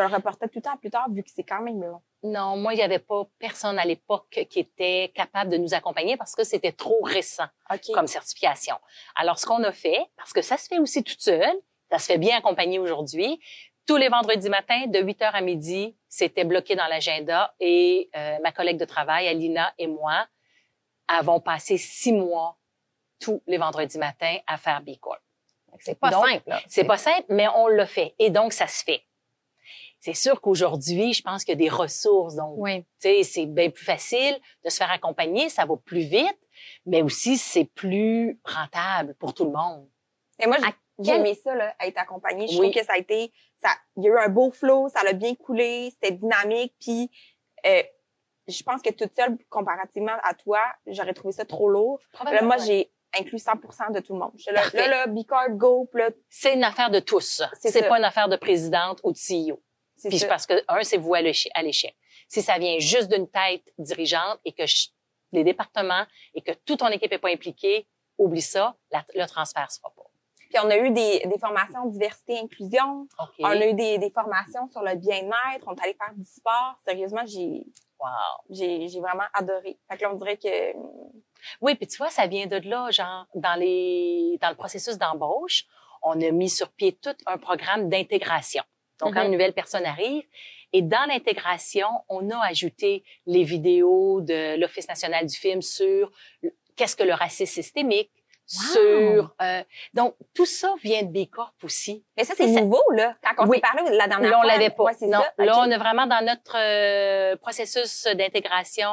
le reportais tout le temps plus tard, vu que c'est quand même long. Non, moi, il n'y avait pas personne à l'époque qui était capable de nous accompagner parce que c'était trop récent OK. comme certification. Alors, ce qu'on a fait, parce que ça se fait aussi toute seule, ça se fait bien accompagné aujourd'hui, tous les vendredis matins, de 8 heures à midi, c'était bloqué dans l'agenda et euh, ma collègue de travail, Alina et moi, avons passé six mois tous les vendredis matins à faire B Corp. C'est pas Donc, simple. C'est pas simple, mais on l'a fait. Et donc, ça se fait. C'est sûr qu'aujourd'hui, je pense qu'il y a des ressources. Donc, Oui. tu sais, c'est bien plus facile de se faire accompagner, ça va plus vite, mais aussi c'est plus rentable pour tout le monde. Et moi, j'ai- À j'ai quel- aimé ça, là, être accompagnée. Je Oui. trouve que ça a été, ça, il y a eu un beau flow, ça l'a bien coulé, c'était dynamique, puis euh, je pense que toute seule, comparativement à toi, j'aurais trouvé ça trop lourd. Là, moi, j'ai inclus 100% de tout le monde. Là, là, là, Bicorp, go, là, C'est une affaire de tous. C'est pas une affaire de présidente ou de CEO. c'est Puis ça. parce que un, c'est vous à l'échec. Si ça vient juste d'une tête dirigeante et que je- les départements et que toute ton équipe est pas impliquée, oublie ça, la- le transfert se fera pas. Puis on a eu des, des formations diversité inclusion. OK. On a eu des, des formations sur le bien-être. On est allé faire du sport. Sérieusement, j'ai Wow. j'ai j'ai vraiment adoré. Fait que là, on dirait que Oui, puis tu vois, ça vient de là, genre, dans les, dans le processus d'embauche, on a mis sur pied tout un programme d'intégration. Donc, quand Mhm. une nouvelle personne arrive, et dans l'intégration, on a ajouté les vidéos de l'Office national du film sur qu'est-ce que le racisme systémique, Wow! sur... euh, donc, tout ça vient de B Corp aussi. Mais ça, c'est nouveau, là. Quand on Oui. s'est parlé la dernière Là, on fois. l'avait pas. Ouais, non, ça. là, on est vraiment dans notre euh, processus d'intégration.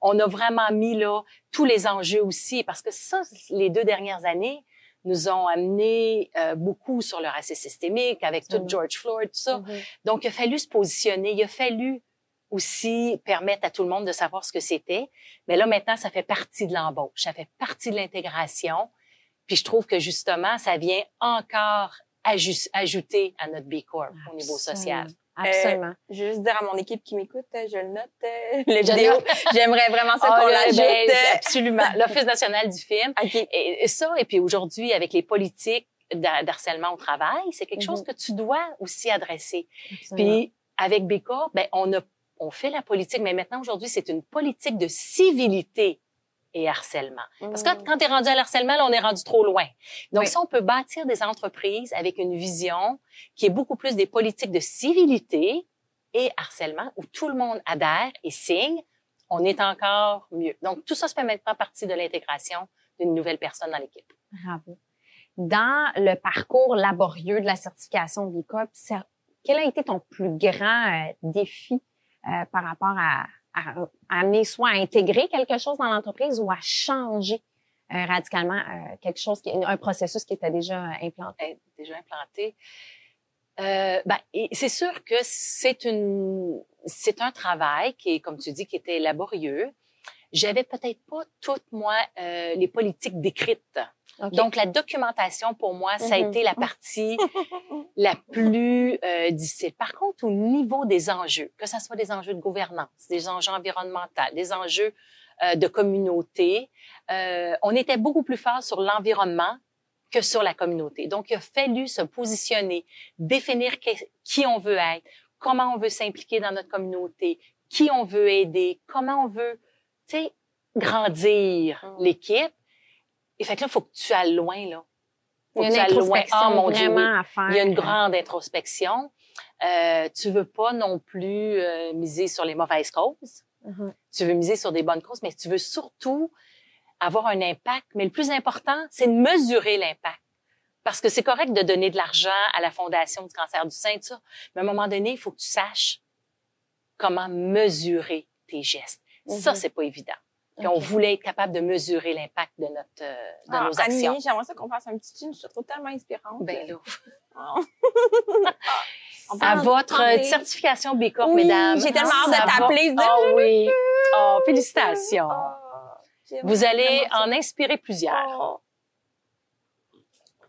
On a vraiment mis là tous les enjeux aussi, parce que ça, les deux dernières années nous ont amené euh, beaucoup sur le racisme systémique avec tout. George Floyd, tout ça. Mhm. Donc, il a fallu se positionner. Il a fallu aussi permettre à tout le monde de savoir ce que c'était. Mais là, maintenant, ça fait partie de l'embauche, ça fait partie de l'intégration. Puis je trouve que justement, ça vient encore ajus- ajouter à notre B Corp au niveau social. Absolument. Je veux juste dire à mon équipe qui m'écoute, euh, je le note, euh, les vidéos. [LAUGHS] J'aimerais vraiment ça Ah, qu'on l'ajoute. ben, euh. absolument. L'Office national du film. [LAUGHS] OK. Et, et ça, et puis aujourd'hui, avec les politiques d'ha- d'harcèlement au travail, c'est quelque chose Mhm. que tu dois aussi adresser. Absolument. Puis avec Bécor, ben on a on fait la politique, mais maintenant aujourd'hui c'est une politique de civilité et harcèlement. Parce que quand tu es rendu à l'harcèlement, là, on est rendu trop loin. Donc, si on peut bâtir des entreprises avec une vision qui est beaucoup plus des politiques de civilité et harcèlement, où tout le monde adhère et signe, on est encore mieux. Donc, tout ça se fait maintenant partie de l'intégration d'une nouvelle personne dans l'équipe. Bravo. Dans le parcours laborieux de la certification BICOP, quel a été ton plus grand euh, défi? Euh, par rapport à, à, amener soit à intégrer quelque chose dans l'entreprise ou à changer euh, radicalement euh, quelque chose, qui, un processus qui était déjà implanté. Déjà implanté. Euh, ben, c'est sûr que c'est une, c'est un travail qui est, comme tu dis, qui était laborieux. J'avais peut-être pas toutes moi euh, les politiques décrites. Donc la documentation pour moi, ça a mm-hmm. été la partie [LAUGHS] la plus euh, difficile. Par contre, au niveau des enjeux, que ce soit des enjeux de gouvernance, des enjeux environnementaux, des enjeux euh, de communauté, euh, on était beaucoup plus fort sur l'environnement que sur la communauté. Donc, il a fallu se positionner, définir qui on veut être, comment on veut s'impliquer dans notre communauté, qui on veut aider, comment on veut tu sais, grandir mm. l'équipe. Et fait que là, il faut que tu ailles loin, là. Faut il y a une introspection loin. Oh, vraiment à faire. Il y a une grande introspection. Euh, tu veux pas non plus euh, miser sur les mauvaises causes. Mm-hmm. Tu veux miser sur des bonnes causes, mais tu veux surtout avoir un impact. Mais le plus important, c'est de mesurer l'impact. Parce que c'est correct de donner de l'argent à la Fondation du cancer du sein, tout ça. Mais à un moment donné, il faut que tu saches comment mesurer tes gestes. Ça, mhm. c'est pas évident. on voulait être capable de mesurer l'impact de notre euh, de ah, nos actions. J'aimerais ça qu'on fasse un petit chin. Je te trouve tellement inspirante. Ben là. [LAUGHS] à votre certification B Corp, oui, mesdames. J'ai tellement hâte de t'appeler. Oh oui. Oh, félicitations. Oh, Vous allez en inspirer plusieurs. Oh.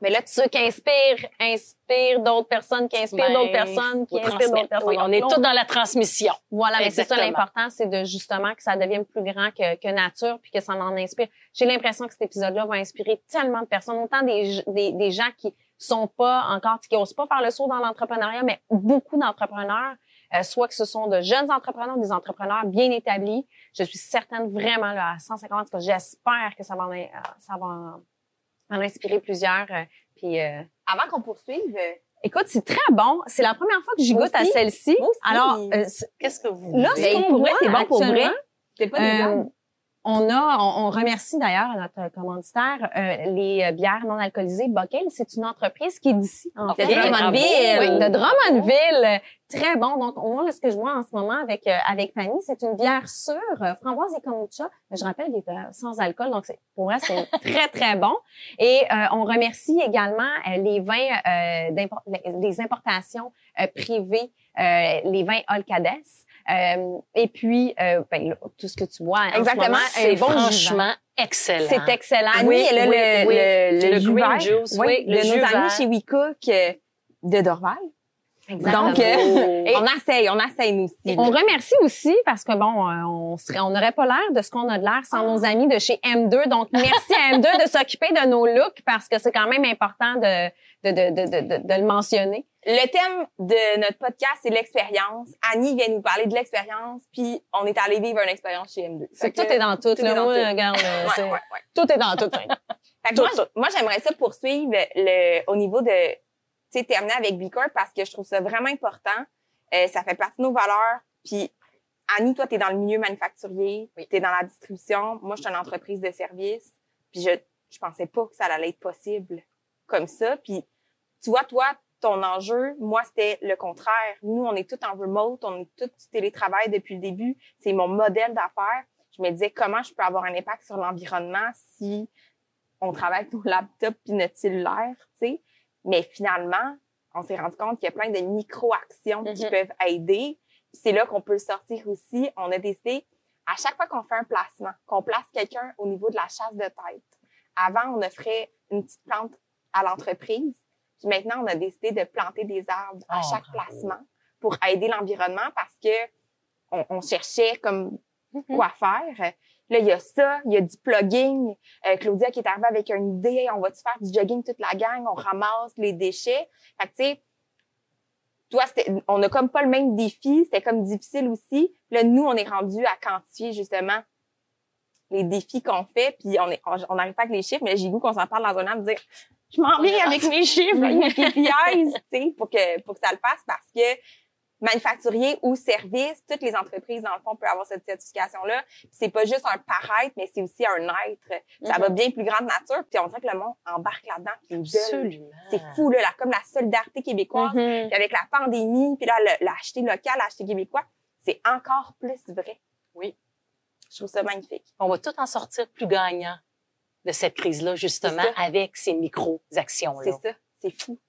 Mais là, ceux qui inspirent, inspirent d'autres personnes, qui inspirent ben, d'autres personnes, qui inspirent d'autres personnes. on est tous dans la transmission. Voilà, mais c'est ça l'important, c'est de justement que ça devienne plus grand que, que nature, puis que ça en inspire. J'ai l'impression que cet épisode-là va inspirer tellement de personnes, autant des, des, des gens qui sont pas encore, qui osent pas faire le saut dans l'entrepreneuriat, mais beaucoup d'entrepreneurs, euh, soit que ce sont de jeunes entrepreneurs, des entrepreneurs bien établis. Je suis certaine vraiment là, à 150, que j'espère que ça va, euh, ça va en inspiré plusieurs. Euh, puis, euh, Avant qu'on poursuive, euh, Écoute, c'est très bon. C'est la première fois que j'y goûte à celle-ci. Alors, qu'est-ce que vous Là, c'est pour moi, c'est bon pour vrai. C'est pas des on a, on, remercie d'ailleurs notre commanditaire, euh, les euh, bières non alcoolisées Bockel. C'est une entreprise qui est d'ici, en fait. De Drummondville. Oui, de Drummondville. Très bon. Donc, moi, ce que je vois en ce moment avec euh, avec Fanny, c'est une bière sûre, framboise et kombucha. Je rappelle, elle est sans alcool, donc pour moi, c'est [LAUGHS] très, très bon. Et on remercie également les vins, des importations privées, les vins Olcades. Euh, et puis, euh, ben, tout ce que tu vois Exactement, c'est franchement excellent. C'est excellent. Annie, oui, elle a le, oui, le, le, green juice, oui, le de nos amis chez WeCook de Dorval. Exactement. Donc, euh, on essaye, on essaye nous aussi. On remercie aussi parce que bon, on serait, on n'aurait pas l'air de ce qu'on a de l'air sans nos amis de chez M2. Donc, merci à M2 de s'occuper de nos looks parce que c'est quand même important de, de, de, de, de, de le mentionner. Le thème de notre podcast, c'est l'expérience. Annie vient nous parler de l'expérience, puis on est allé vivre une expérience chez M2. C'est tout est dans tout. là, moi, regarde, ouais, ouais, tout est dans tout. fait que moi, moi j'aimerais ça poursuivre le, au niveau de, tu sais, terminer avec B Corp parce que je trouve ça vraiment important. Euh, ça fait partie de nos valeurs. Puis Annie, toi, tu es dans le milieu manufacturier, oui. tu es dans la distribution. Moi, je suis une entreprise de service. Puis je, je pensais pas que ça allait être possible comme ça. Puis tu vois, toi, ton enjeu, moi, c'était le contraire. Nous, on est tout en remote, on est tout télétravail depuis le début. C'est mon modèle d'affaires. Je me disais comment je peux avoir un impact sur l'environnement si on travaille avec nos laptops puis notre cellulaire, tu sais. Mais finalement, on s'est rendu compte qu'il y a plein de micro-actions qui mm-hmm. peuvent aider. C'est là qu'on peut sortir aussi. On a décidé, à chaque fois qu'on fait un placement, qu'on place quelqu'un au niveau de la chasse de tête. Avant, on offrait une petite plante à l'entreprise. Puis maintenant, on a décidé de planter des arbres à oh, chaque placement pour aider l'environnement parce que on, cherchait comme mm-hmm. quoi faire. Là, il y a ça, il y a du plugging. Euh, Claudia qui est arrivée avec une idée, on va-tu faire du jogging toute la gang, on ramasse les déchets. Fait que tu sais, toi, on a comme pas le même défi, c'était comme difficile aussi. Là, nous, on est rendu à quantifier justement les défis qu'on fait, puis on est, on n'arrive pas avec les chiffres, mais j'ai goût qu'on s'en parle dans un an, de dire, je m'en vais avec mes chiffres, [LAUGHS] avec mes KPIs, tu sais, pour que, pour que ça le fasse, parce que manufacturier ou service, toutes les entreprises, dans le fond, peuvent avoir cette certification-là. C'est pas juste un paraître, mais c'est aussi un être. Ça va mhm. bien plus grande nature. Puis on dirait que le monde embarque là-dedans. Absolument. C'est fou, là, comme la solidarité québécoise. Puis avec la pandémie, puis là, l'acheter local, l'acheter québécois, c'est encore plus vrai. Oui. Je trouve ça magnifique. On va tout en sortir plus gagnant de cette crise-là, justement, avec ces micro-actions-là. C'est ça. C'est fou.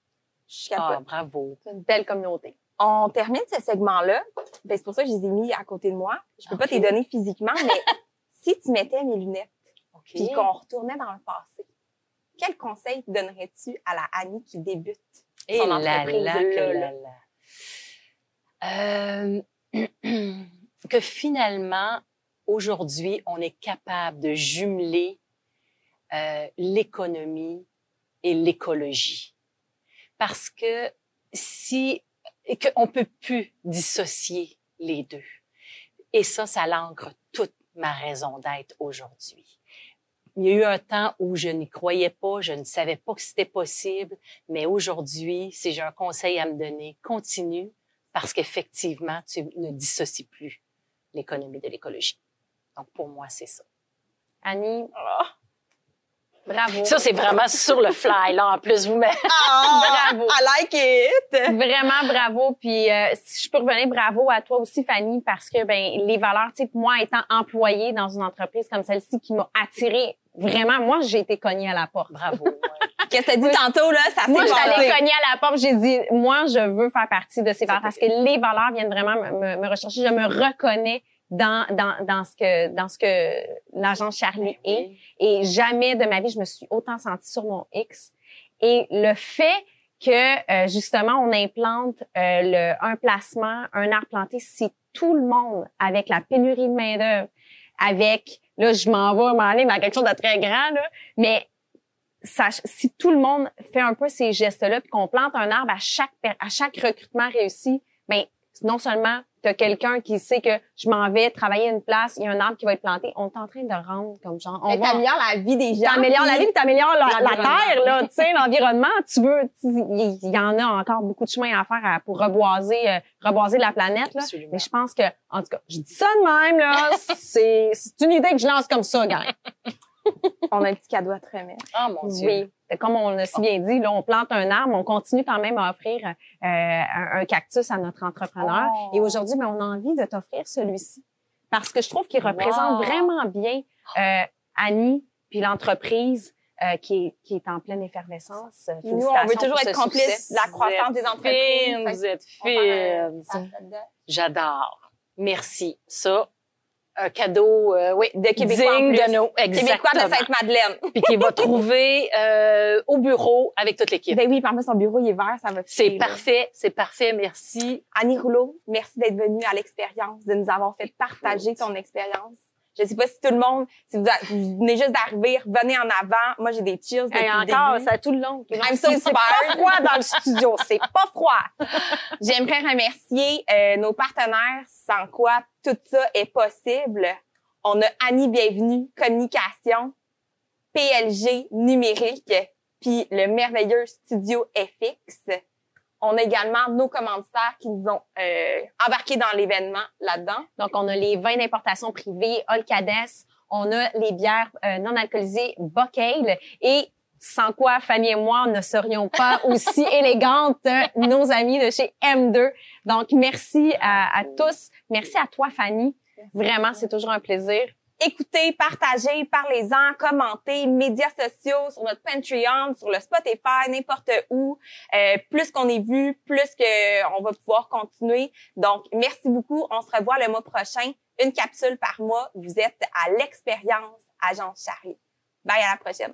Je suis capable. Ah, bravo. C'est une belle communauté on termine ce segment-là. Ben, c'est pour ça que je les ai mis à côté de moi. Je peux pas te les donner physiquement, mais [LAUGHS] si tu mettais mes lunettes puis qu'on retournait dans le passé, quel conseil donnerais-tu à la Annie qui débute son Et entreprise là, euh, [CLEARS THROAT] que finalement, aujourd'hui, on est capable de jumeler euh, l'économie et l'écologie. Parce que si et qu'on peut plus dissocier les deux. Et ça, ça l'ancre toute ma raison d'être aujourd'hui. Il y a eu un temps où je n'y croyais pas, je ne savais pas que c'était possible, mais aujourd'hui, si j'ai un conseil à me donner, continue parce qu'effectivement, tu ne dissocies plus l'économie de l'écologie. Donc, pour moi, c'est ça. Annie, oh, Bravo. Ça, c'est vraiment sur le fly, là, en plus, vous mettez. Ah, bravo. I like it. Vraiment bravo. Puis, euh, si je peux revenir, bravo à toi aussi, Fanny, parce que, ben, les valeurs, tu sais, moi, étant employée dans une entreprise comme celle-ci qui m'a attirée, vraiment, moi, j'ai été cognée à la porte. Bravo. [LAUGHS] Qu'est-ce que tu as dit tantôt, là, ça Moi, j'allais cogner à la porte, j'ai dit, moi, je veux faire partie de ces valeurs parce que les valeurs viennent vraiment me, me rechercher. Je me reconnais dans, dans, dans ce que dans ce que l'agent Charlie est. Et jamais de ma vie je me suis autant sentie sur mon X. Et le fait que euh, justement on implante euh, le, un placement, un arbre planté, si tout le monde avec la pénurie de main d'œuvre, avec là je m'en vais m'aller vers quelque chose de très grand là, mais ça, si tout le monde fait un peu ces gestes-là, puis qu'on plante un arbre à chaque à chaque recrutement réussi, ben non seulement t'as quelqu'un qui sait que je m'en vais travailler une place, il y a un arbre qui va être planté, on est en train de rendre comme genre. On t'améliores la vie des gens. T'améliores la vie, t'améliores la, la terre, là, tu sais, l'environnement. Tu veux, il y, en a encore beaucoup de chemin à faire pour reboiser, euh, reboiser la planète, là. Mais je pense que, en tout cas, je dis ça de même, là, [LAUGHS] c'est, c'est une idée que je lance comme ça, gars. [LAUGHS] on a un petit cadeau à te remettre. Oh mon Dieu. Oui comme on l'a si bien dit, là, on plante un arbre, on continue quand même à offrir euh, un, cactus à notre entrepreneur. Et oh. aujourd'hui, ben, on a envie de t'offrir celui-ci parce que je trouve qu'il représente vraiment bien euh, Annie puis l'entreprise. Euh, qui, est, qui est en pleine effervescence. Nous, on veut toujours être complice de la croissance des entreprises. Vous êtes fines. J'adore. Merci. Ça, un cadeau euh, oui, de Québécois digne de nos Québécois de Sainte-Madeleine. [LAUGHS] Puis qu'il va trouver euh, au bureau avec toute l'équipe. Ben oui, par son bureau il est vert, ça va C'est parfait, c'est parfait, merci. Annie Rouleau, merci d'être venue à l'expérience, de nous avoir fait partager ton expérience. Je sais pas si tout le monde, si vous, venez juste d'arriver, venez en avant. Moi, j'ai des chills depuis Et encore, ça tout le long. C'est pas froid dans le studio. C'est pas froid. [LAUGHS] J'aimerais remercier euh, nos partenaires sans quoi tout ça est possible. On a Annie Bienvenue, Communication, PLG Numérique, puis le merveilleux Studio FX. On a également nos commanditaires qui nous ont euh, embarqués dans l'événement là-dedans. Donc, on a les vins d'importation privés Olcades, on a les bières euh, non alcoolisées Bocale et sans quoi Fanny et moi ne serions pas [LAUGHS] aussi élégantes, nos amis de chez M2. Donc, merci à, à tous. Merci à toi, Fanny. Vraiment, c'est toujours un plaisir écoutez, partagez, parlez-en, commentez, médias sociaux, sur notre Patreon, sur le Spotify, n'importe où. Euh, plus qu'on est vu, plus que on va pouvoir continuer. Donc, merci beaucoup. On se revoit le mois prochain. Une capsule par mois. Vous êtes à l'expérience Agence Charlie. Bye, à la prochaine.